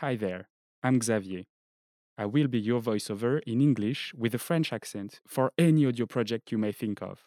Hi there, I'm Xavier. I will be your voiceover in English with a French accent for any audio project you may think of.